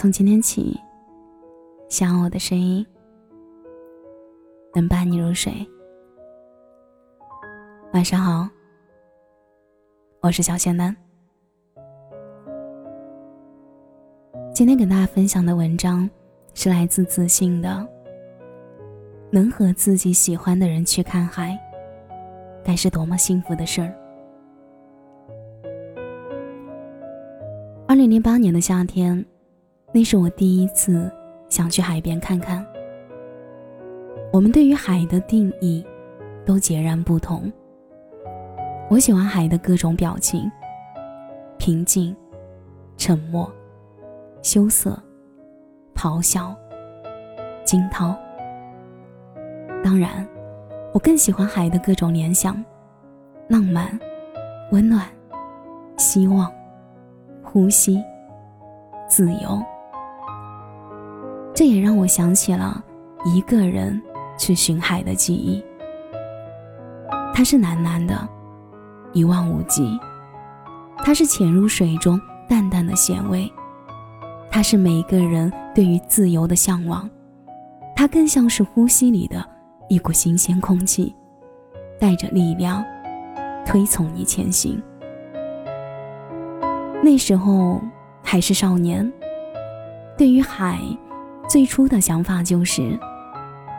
从今天起，希望我的声音能伴你入睡。晚上好，我是小仙丹。今天跟大家分享的文章是来自自信的，能和自己喜欢的人去看海，该是多么幸福的事儿。二零零八年的夏天。那是我第一次想去海边看看。我们对于海的定义都截然不同。我喜欢海的各种表情：平静、沉默、羞涩、咆哮、惊涛。当然，我更喜欢海的各种联想：浪漫、温暖、希望、呼吸、自由。这也让我想起了一个人去寻海的记忆。它是蓝蓝的，一望无际；它是潜入水中淡淡的咸味；它是每一个人对于自由的向往；它更像是呼吸里的一股新鲜空气，带着力量推从你前行。那时候还是少年，对于海。最初的想法就是，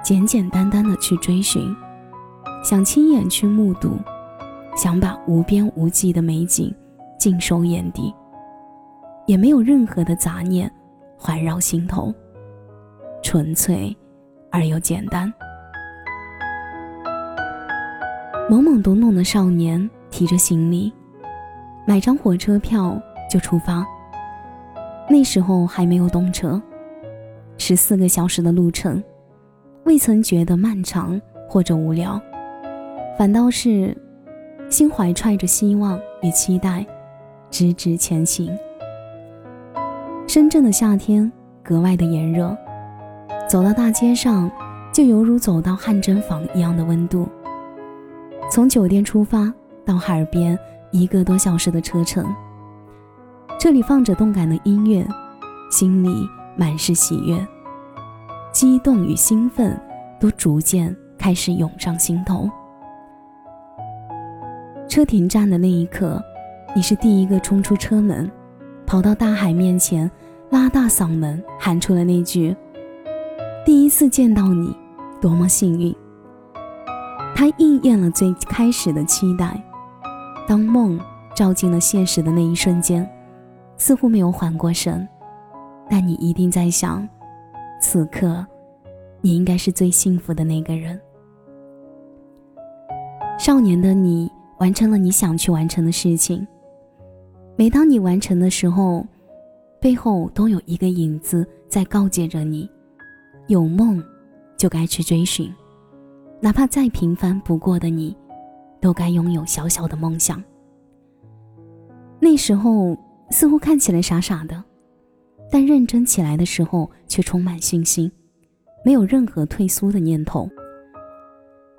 简简单单的去追寻，想亲眼去目睹，想把无边无际的美景尽收眼底，也没有任何的杂念环绕心头，纯粹而又简单。懵懵懂懂的少年提着行李，买张火车票就出发。那时候还没有动车。十四个小时的路程，未曾觉得漫长或者无聊，反倒是心怀揣着希望与期待，直直前行。深圳的夏天格外的炎热，走到大街上就犹如走到汗蒸房一样的温度。从酒店出发到海边一个多小时的车程，这里放着动感的音乐，心里。满是喜悦、激动与兴奋，都逐渐开始涌上心头。车停站的那一刻，你是第一个冲出车门，跑到大海面前，拉大嗓门喊出了那句：“第一次见到你，多么幸运！”它应验了最开始的期待。当梦照进了现实的那一瞬间，似乎没有缓过神。但你一定在想，此刻，你应该是最幸福的那个人。少年的你完成了你想去完成的事情。每当你完成的时候，背后都有一个影子在告诫着你：有梦，就该去追寻，哪怕再平凡不过的你，都该拥有小小的梦想。那时候似乎看起来傻傻的。但认真起来的时候，却充满信心，没有任何退缩的念头。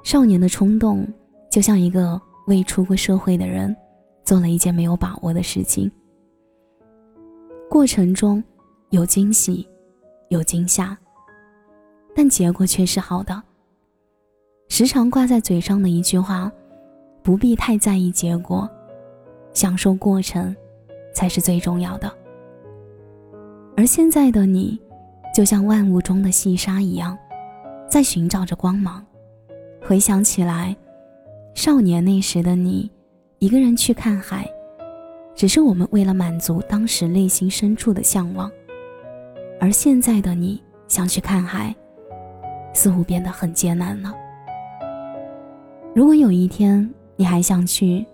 少年的冲动，就像一个未出过社会的人，做了一件没有把握的事情。过程中有惊喜，有惊吓，但结果却是好的。时常挂在嘴上的一句话：不必太在意结果，享受过程，才是最重要的。而现在的你，就像万物中的细沙一样，在寻找着光芒。回想起来，少年那时的你，一个人去看海，只是我们为了满足当时内心深处的向往。而现在的你想去看海，似乎变得很艰难了。如果有一天你还想去，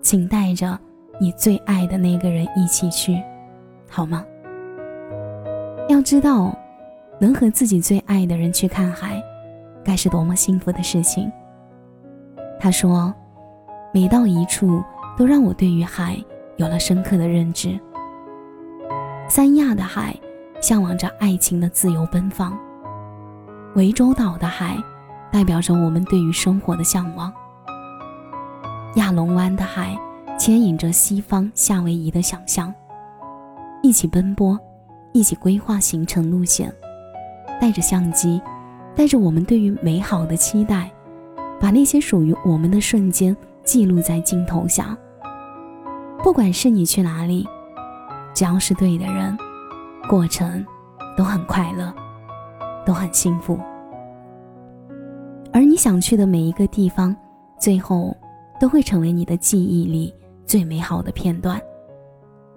请带着你最爱的那个人一起去，好吗？要知道，能和自己最爱的人去看海，该是多么幸福的事情。他说：“每到一处，都让我对于海有了深刻的认知。三亚的海，向往着爱情的自由奔放；涠洲岛的海，代表着我们对于生活的向往；亚龙湾的海，牵引着西方夏威夷的想象。一起奔波。”一起规划行程路线，带着相机，带着我们对于美好的期待，把那些属于我们的瞬间记录在镜头下。不管是你去哪里，只要是对的人，过程都很快乐，都很幸福。而你想去的每一个地方，最后都会成为你的记忆里最美好的片段。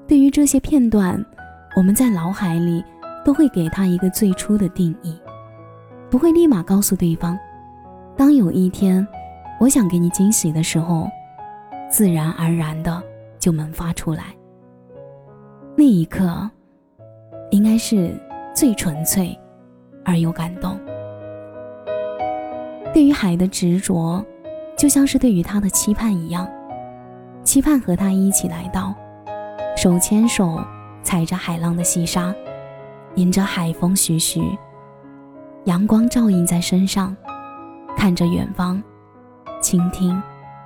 对于这些片段，我们在脑海里都会给他一个最初的定义，不会立马告诉对方。当有一天我想给你惊喜的时候，自然而然的就萌发出来。那一刻，应该是最纯粹而又感动。对于海的执着，就像是对于他的期盼一样，期盼和他一起来到，手牵手，踩着海浪的细沙，迎着海风徐徐，阳光照映在身上，看着远方，倾听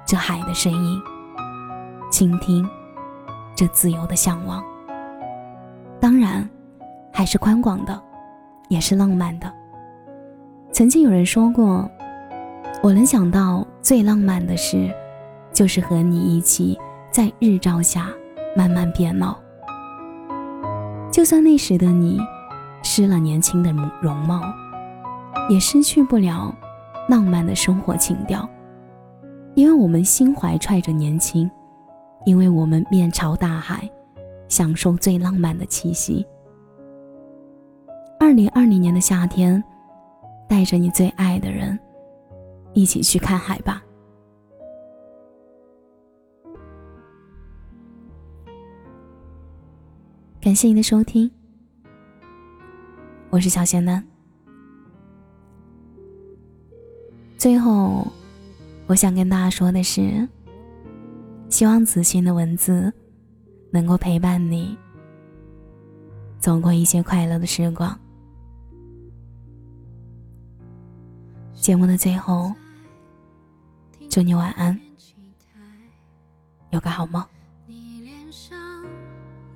这海的声音，倾听这自由的向往。当然，还是宽广的，也是浪漫的。曾经有人说过。我能想到最浪漫的事，就是和你一起在日照下慢慢变老。就算那时的你失了年轻的容貌，也失去不了浪漫的生活情调，因为我们心怀揣着年轻，因为我们面朝大海，享受最浪漫的气息。二零二零年的夏天，带着你最爱的人。一起去看海吧。感谢您的收听，我是小仙男。最后，我想跟大家说的是，希望子欣的文字能够陪伴你走过一些快乐的时光。节目的最后。祝你晚安，有个好梦。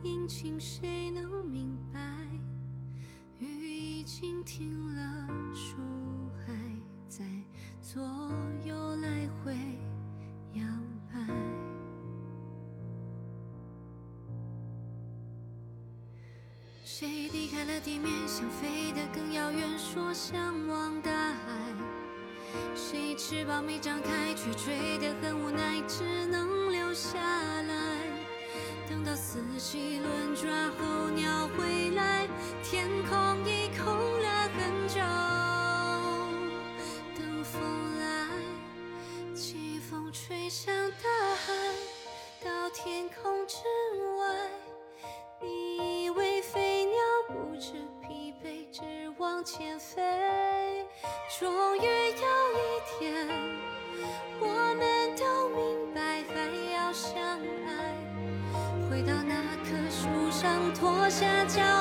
阴晴谁能明白？雨已经停了，树还在左右来回摇摆。谁离开了地面，想飞得更遥远，说向往大海。谁翅膀没张开，却追得很无奈，只能留下。到四季轮转候鸟回来，天空已空了很久。等风来，季风吹向大海，到天空之外。你以为飞鸟不知疲惫，只往前飞，终于有一天，我们都明白，还要相爱，回到。脱下脚。